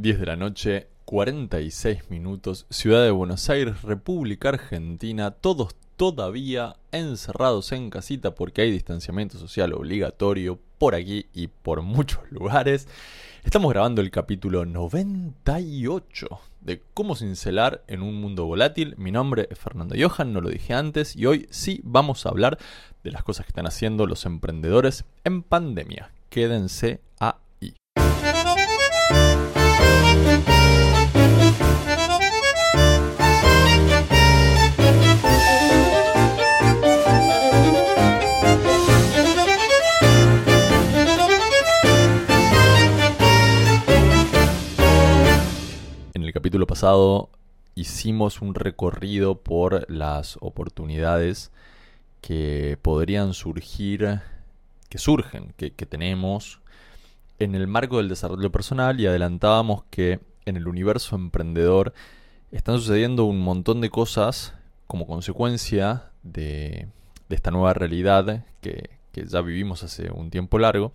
10 de la noche, 46 minutos, Ciudad de Buenos Aires, República Argentina, todos todavía encerrados en casita porque hay distanciamiento social obligatorio por aquí y por muchos lugares. Estamos grabando el capítulo 98 de cómo cincelar en un mundo volátil. Mi nombre es Fernando Johan, no lo dije antes, y hoy sí vamos a hablar de las cosas que están haciendo los emprendedores en pandemia. Quédense hicimos un recorrido por las oportunidades que podrían surgir, que surgen, que, que tenemos en el marco del desarrollo personal y adelantábamos que en el universo emprendedor están sucediendo un montón de cosas como consecuencia de, de esta nueva realidad que, que ya vivimos hace un tiempo largo.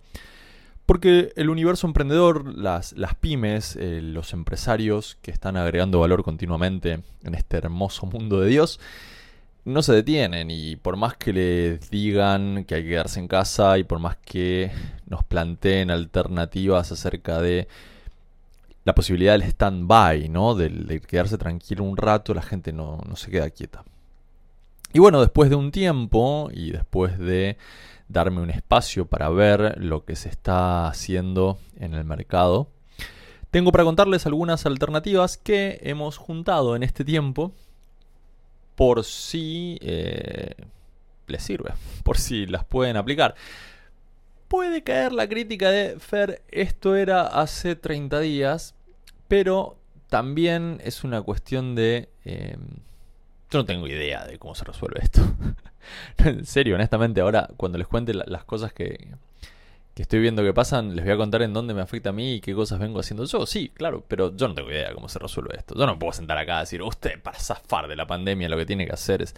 Porque el universo emprendedor, las, las pymes, eh, los empresarios que están agregando valor continuamente en este hermoso mundo de Dios, no se detienen y por más que les digan que hay que quedarse en casa y por más que nos planteen alternativas acerca de la posibilidad del stand-by, ¿no? Del, de quedarse tranquilo un rato, la gente no, no se queda quieta. Y bueno, después de un tiempo y después de darme un espacio para ver lo que se está haciendo en el mercado, tengo para contarles algunas alternativas que hemos juntado en este tiempo por si eh, les sirve, por si las pueden aplicar. Puede caer la crítica de Fer, esto era hace 30 días, pero también es una cuestión de... Eh, yo no tengo idea de cómo se resuelve esto. en serio, honestamente, ahora cuando les cuente las cosas que, que estoy viendo que pasan, les voy a contar en dónde me afecta a mí y qué cosas vengo haciendo yo. Sí, claro, pero yo no tengo idea de cómo se resuelve esto. Yo no puedo sentar acá y decir, usted para zafar de la pandemia lo que tiene que hacer es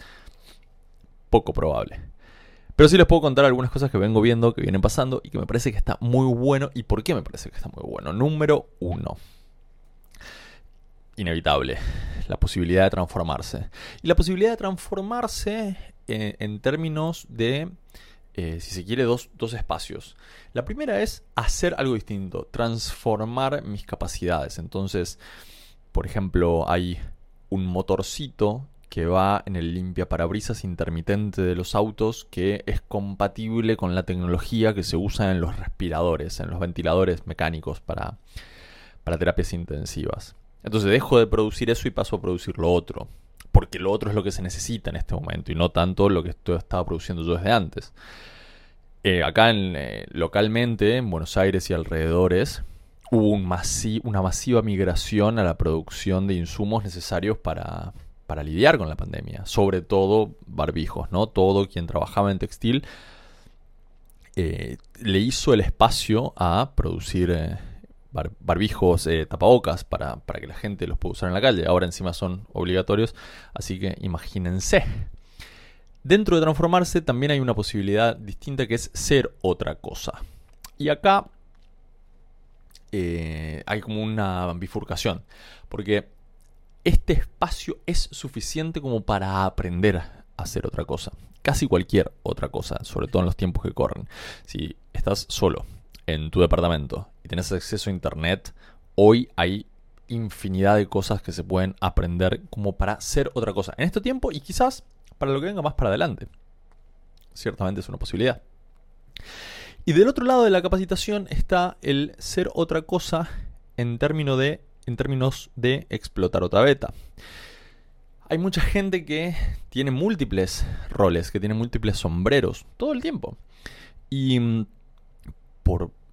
poco probable. Pero sí les puedo contar algunas cosas que vengo viendo, que vienen pasando y que me parece que está muy bueno. ¿Y por qué me parece que está muy bueno? Número uno. Inevitable. La posibilidad de transformarse. Y la posibilidad de transformarse en, en términos de eh, si se quiere, dos, dos, espacios. La primera es hacer algo distinto, transformar mis capacidades. Entonces, por ejemplo, hay un motorcito que va en el limpia parabrisas intermitente de los autos que es compatible con la tecnología que se usa en los respiradores, en los ventiladores mecánicos para, para terapias intensivas. Entonces dejo de producir eso y paso a producir lo otro porque lo otro es lo que se necesita en este momento y no tanto lo que estaba produciendo yo desde antes. Eh, acá eh, localmente, en Buenos Aires y alrededores, hubo una masiva migración a la producción de insumos necesarios para, lidiar con la pandemia, sobre todo barbijos, ¿no? Todo quien trabajaba en textil eh, le hizo el espacio a producir bar barbijos, eh, tapabocas para, para, que la gente los pueda usar en la calle. Ahora encima son obligatorios, así que imagínense. Dentro de transformarse también hay una posibilidad distinta que es ser otra cosa. Y acá eh, hay como una bifurcación, porque este espacio es suficiente como para aprender a hacer otra cosa. Casi cualquier otra cosa, sobre todo en los tiempos que corren. Si estás solo en tu departamento y tienes acceso a internet, hoy hay infinidad de cosas que se pueden aprender como para ser otra cosa en este tiempo y quizás para lo que venga más para adelante. Ciertamente es una posibilidad. Y del otro lado de la capacitación está el ser otra cosa en, en términos de explotar otra beta. Hay mucha gente que tiene múltiples roles, que tiene múltiples sombreros todo el tiempo. Y mm,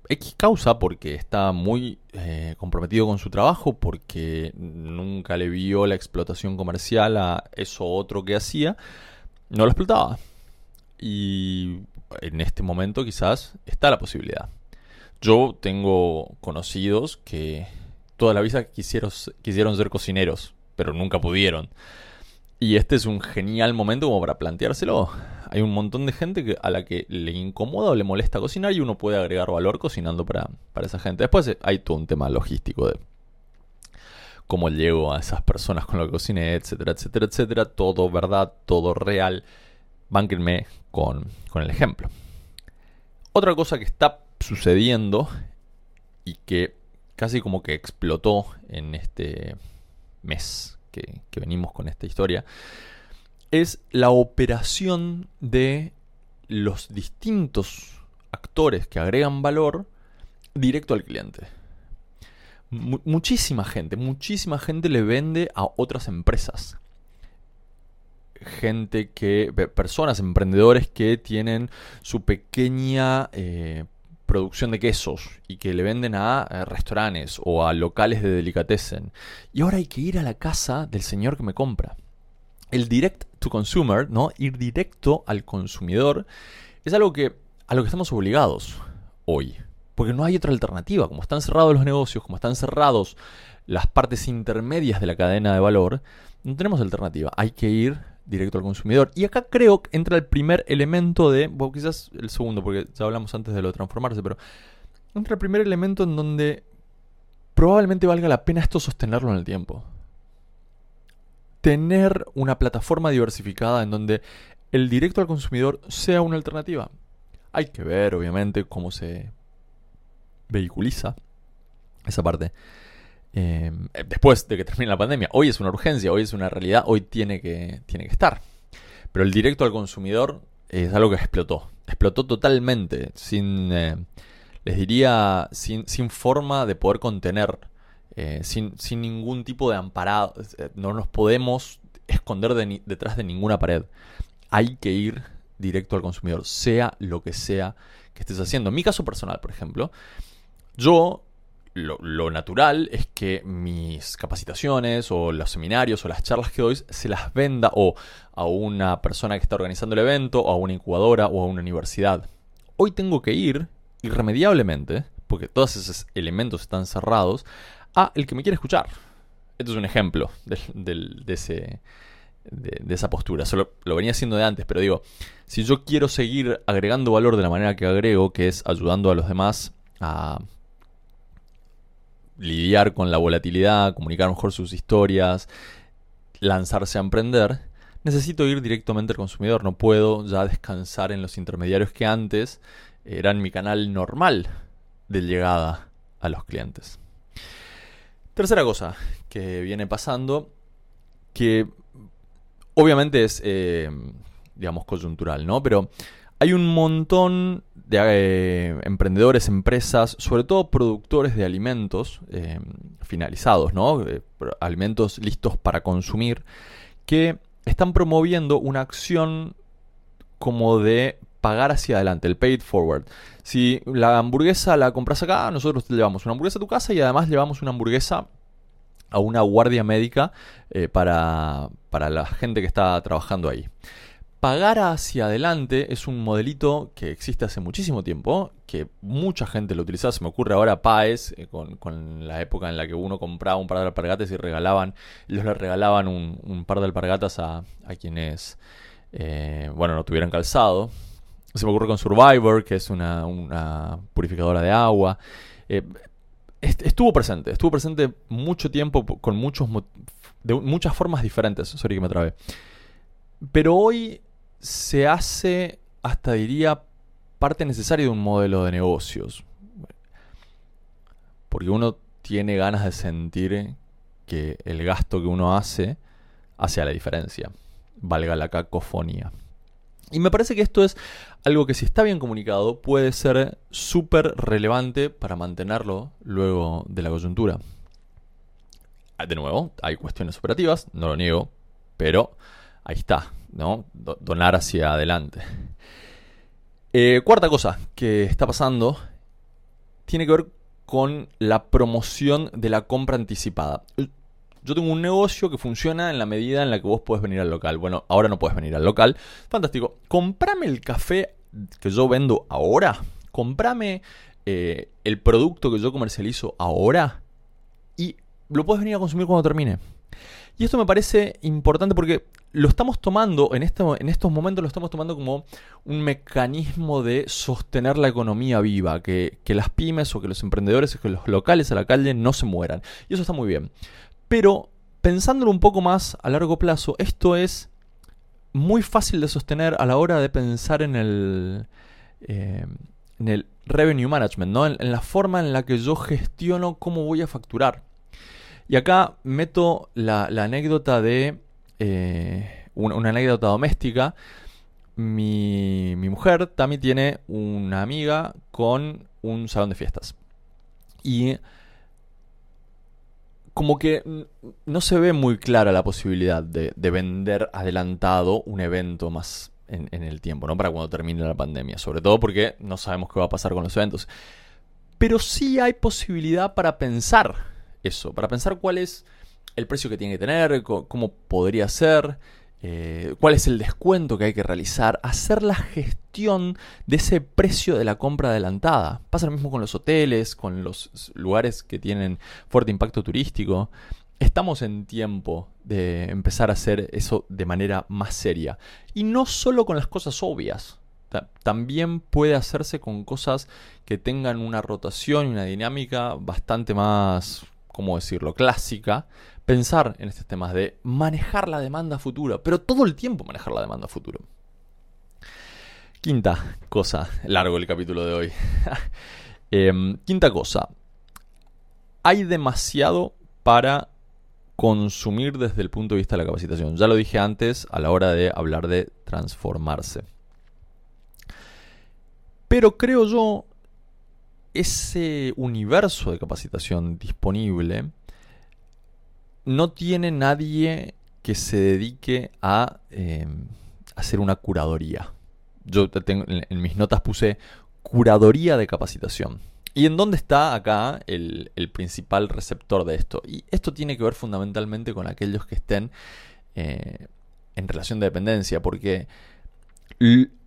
X causa, porque está muy eh, comprometido con su trabajo, porque nunca le vio la explotación comercial a eso otro que hacía, no lo explotaba. Y en este momento quizás está la posibilidad. Yo tengo conocidos que toda la vida quisieron, quisieron ser cocineros, pero nunca pudieron. Y este es un genial momento como para planteárselo. Hay un montón de gente a la que le incomoda o le molesta cocinar y uno puede agregar valor cocinando para, para esa gente. Después hay todo un tema logístico de cómo llego a esas personas con lo que cociné, etcétera, etcétera, etcétera. Todo verdad, todo real. Bánquenme con, con el ejemplo. Otra cosa que está sucediendo y que casi como que explotó en este mes que, venimos con esta historia es la operación de los distintos actores que agregan valor directo al cliente. muchísima gente, muchísima gente le vende a otras empresas. Gente que, personas, emprendedores que tienen su pequeña eh, producción de quesos y que le venden a, eh, restaurantes o a locales de delicatessen. Y ahora hay que ir a la casa del señor que me compra. El direct to consumer, ¿no? Ir directo al consumidor, es algo que a lo que estamos obligados hoy. Porque no hay otra alternativa. Como están cerrados los negocios, como están cerrados las partes intermedias de la cadena de valor, no tenemos alternativa. Hay que ir directo al consumidor. Y acá creo que entra el primer elemento de, bueno, quizás el segundo, porque ya hablamos antes de lo de transformarse, pero entra el primer elemento en donde probablemente valga la pena esto sostenerlo en el tiempo. Tener una plataforma diversificada en donde el directo al consumidor sea una alternativa. Hay que ver, obviamente, cómo se vehiculiza esa parte. Em, después de que termine la pandemia. Hoy es una urgencia, hoy es una realidad, hoy tiene que, tiene que estar. Pero el directo al consumidor es algo que explotó. Explotó totalmente, sin, eh, les diría, sin, sin, forma de poder contener, eh, sin, sin, ningún tipo de amparado. Eh, no nos podemos esconder detrás de ninguna pared. Hay que ir directo al consumidor, sea lo que sea que estés haciendo. En mi caso personal, por ejemplo, yo lo, natural es que mis capacitaciones o los seminarios o las charlas que doy se las venda o a una persona que está organizando el evento o a una incubadora o a una universidad. Hoy tengo que ir irremediablemente, porque todos esos elementos están cerrados, a el que me quiere escuchar. Esto es un ejemplo de, ese, de, esa postura. Eso lo, venía haciendo de antes, pero digo, si yo quiero seguir agregando valor de la manera que agrego, que es ayudando a los demás a lidiar con la volatilidad, comunicar mejor sus historias, lanzarse a emprender, necesito ir directamente al consumidor. No puedo ya descansar en los intermediarios que antes eran mi canal normal de llegada a los clientes. Tercera cosa que viene pasando, que obviamente es, eh, digamos, coyuntural, ¿no? Pero hay un montón de eh, emprendedores, empresas, sobre todo productores de alimentos eh, finalizados, ¿no? alimentos listos para consumir, que están promoviendo una acción como de pagar hacia adelante, el paid forward. Si la hamburguesa la compras acá, nosotros te llevamos una hamburguesa a tu casa y además llevamos una hamburguesa a una guardia médica eh, para, para la gente que está trabajando ahí. Pagar hacia adelante es un modelito que existe hace muchísimo tiempo, que mucha gente lo utiliza. Se me ocurre ahora Paes, eh, con, la época en la que uno compraba un par de alpargatas y regalaban, ellos le regalaban un, par de alpargatas a, quienes, eh, bueno, no tuvieran calzado. Se me ocurre con Survivor, que es una, purificadora de agua. Eh, estuvo presente, estuvo presente mucho tiempo con muchos de muchas formas diferentes. Sorry que me trabé. Pero hoy se hace, hasta diría, parte necesaria de un modelo de negocios. Porque uno tiene ganas de sentir que el gasto que uno hace hace a la diferencia. Valga la cacofonía. Y me parece que esto es algo que si está bien comunicado puede ser súper relevante para mantenerlo luego de la coyuntura. De nuevo, hay cuestiones operativas, no lo niego, pero ahí está, ¿no? donar hacia adelante. Eh, cuarta cosa que está pasando tiene que ver con la promoción de la compra anticipada. Yo tengo un negocio que funciona en la medida en la que vos podés venir al local. Bueno, ahora no puedes venir al local. Fantástico. Comprame el café que yo vendo ahora. Comprame eh, el producto que yo comercializo ahora. Y lo puedes venir a consumir cuando termine. Y esto me parece importante porque lo estamos tomando, en, en estos momentos lo estamos tomando como un mecanismo de sostener la economía viva, que, las pymes o que los emprendedores o que los locales a la calle no se mueran. Y eso está muy bien. Pero pensándolo un poco más a largo plazo, esto es muy fácil de sostener a la hora de pensar en el, eh, en el revenue management, ¿no? En, la forma en la que yo gestiono cómo voy a facturar. Y acá meto la, anécdota de eh, una, anécdota doméstica. Mi, mi mujer también tiene una amiga con un salón de fiestas. Y como que no se ve muy clara la posibilidad de, vender adelantado un evento más en, el tiempo, ¿no? Para cuando termine la pandemia. Sobre todo porque no sabemos qué va a pasar con los eventos. Pero sí hay posibilidad para pensar eso, para pensar cuál es el precio que tiene que tener, cómo podría ser, eh, cuál es el descuento que hay que realizar, hacer la gestión de ese precio de la compra adelantada. Pasa lo mismo con los hoteles, con los lugares que tienen fuerte impacto turístico. Estamos en tiempo de empezar a hacer eso de manera más seria. Y no solo con las cosas obvias. También puede hacerse con cosas que tengan una rotación y una dinámica bastante más, ¿cómo decirlo?, clásica, pensar en estos temas de manejar la demanda futura, pero todo el tiempo manejar la demanda futura. Quinta cosa, largo el capítulo de hoy. Em, quinta cosa, hay demasiado para consumir desde el punto de vista de la capacitación. Ya lo dije antes a la hora de hablar de transformarse. Pero creo yo, ese universo de capacitación disponible no tiene nadie que se dedique a em, hacer una curadoría. Yo tengo, en mis notas puse curadoría de capacitación. ¿Y en dónde está acá el, principal receptor de esto? Y esto tiene que ver fundamentalmente con aquellos que estén eh, en relación de dependencia, porque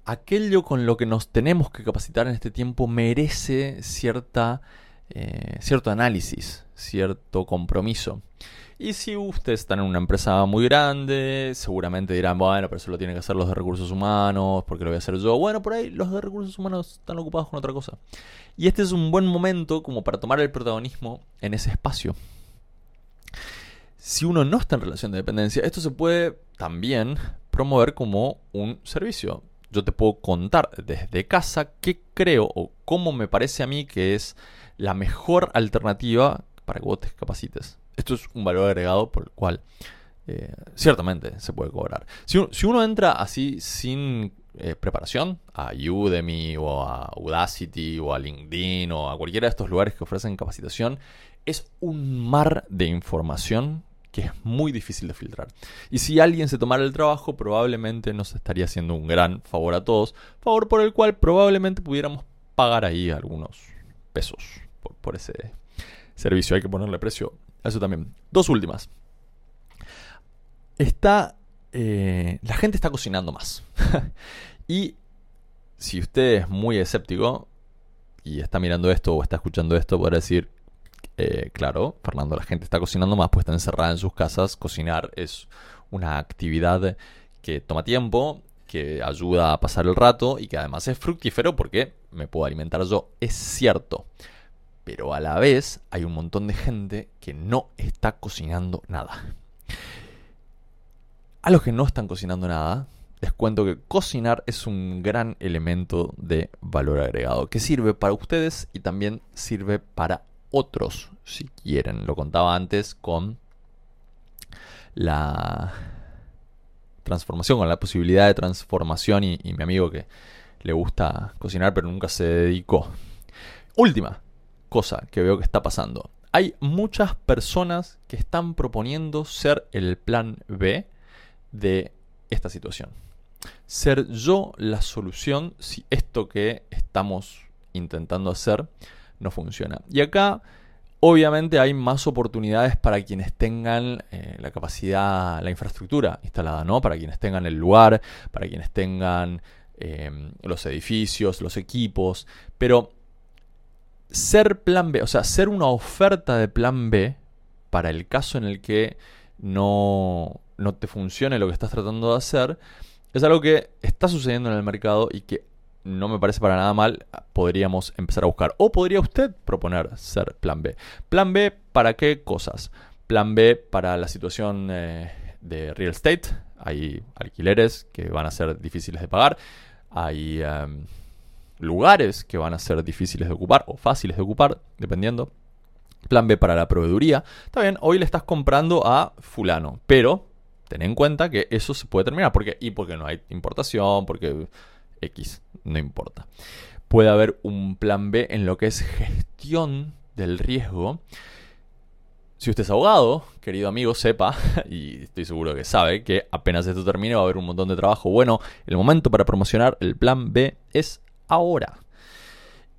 aquello con lo que nos tenemos que capacitar en este tiempo merece cierta, eh, cierto análisis, cierto compromiso. Y si ustedes están en una empresa muy grande, seguramente dirán, bueno, pero eso lo tienen que hacer los de recursos humanos, porque lo voy a hacer yo. Bueno, por ahí los de recursos humanos están ocupados con otra cosa. Y este es un buen momento como para tomar el protagonismo en ese espacio. Si uno no está en relación de dependencia, esto se puede también promover como un servicio. Yo te puedo contar desde casa qué creo o cómo me parece a mí que es la mejor alternativa para que vos te capacites. Esto es un valor agregado por el cual eh, ciertamente se puede cobrar. Si, uno entra así sin eh, preparación a Udemy o a Audacity o a LinkedIn o a cualquiera de estos lugares que ofrecen capacitación, es un mar de información que es muy difícil de filtrar. Y si alguien se tomara el trabajo, probablemente nos estaría haciendo un gran favor a todos, favor por el cual probablemente pudiéramos pagar ahí algunos pesos por, ese servicio. Hay que ponerle precio eso también. Dos últimas. Está. Eh, la gente está cocinando más. y si usted es muy escéptico y está mirando esto o está escuchando esto, podrá decir. Eh, claro, Fernando, la gente está cocinando más, pues está encerrada en sus casas. Cocinar es una actividad que toma tiempo, que ayuda a pasar el rato y que además es fructífero porque me puedo alimentar yo. Es cierto pero a la vez hay un montón de gente que no está cocinando nada. A los que no están cocinando nada, les cuento que cocinar es un gran elemento de valor agregado que sirve para ustedes y también sirve para otros, si quieren. Lo contaba antes con la transformación, con la posibilidad de transformación y, y mi amigo que le gusta cocinar pero nunca se dedicó. Última, cosa que veo que está pasando. Hay muchas personas que están proponiendo ser el plan B de esta situación. Ser yo la solución si esto que estamos intentando hacer no funciona. Y acá obviamente hay más oportunidades para quienes tengan eh, la capacidad, la infraestructura instalada, ¿no? Para quienes tengan el lugar, para quienes tengan eh, los edificios, los equipos. Pero ser plan B, o sea, ser una oferta de plan B para el caso en el que no, no te funcione lo que estás tratando de hacer, es algo que está sucediendo en el mercado y que no me parece para nada mal, podríamos empezar a buscar. O podría usted proponer ser plan B. Plan B para qué cosas? Plan B para la situación eh, de real estate. Hay alquileres que van a ser difíciles de pagar. Hay em, lugares que van a ser difíciles de ocupar o fáciles de ocupar, dependiendo. Plan B para la proveeduría. Está bien, hoy le estás comprando a fulano, pero ten en cuenta que eso se puede terminar. ¿Por qué? Y porque no hay importación, porque X, no importa. Puede haber un plan B en lo que es gestión del riesgo. Si usted es abogado, querido amigo, sepa, y estoy seguro que sabe, que apenas esto termine va a haber un montón de trabajo. Bueno, el momento para promocionar el plan B es ahora.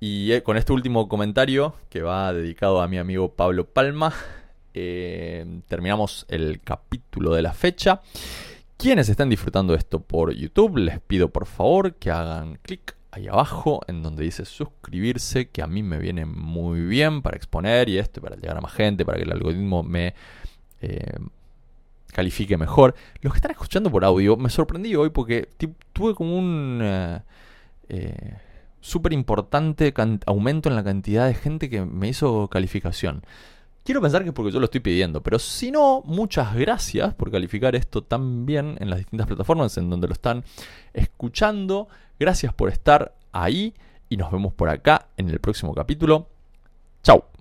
Y eh, con este último comentario, que va dedicado a mi amigo Pablo Palma, eh, terminamos el capítulo de la fecha. Quienes están disfrutando esto por YouTube, les pido por favor que hagan clic ahí abajo en donde dice suscribirse, que a mí me viene muy bien para exponer y esto, para llegar a más gente, para que el algoritmo me eh, califique mejor. Los que están escuchando por audio, me sorprendí hoy porque tuve como un eh, eh, súper importante aumento en la cantidad de gente que me hizo calificación. Quiero pensar que es porque yo lo estoy pidiendo, pero si no, muchas gracias por calificar esto tan bien en las distintas plataformas en donde lo están escuchando. Gracias por estar ahí y nos vemos por acá en el próximo capítulo. Chao.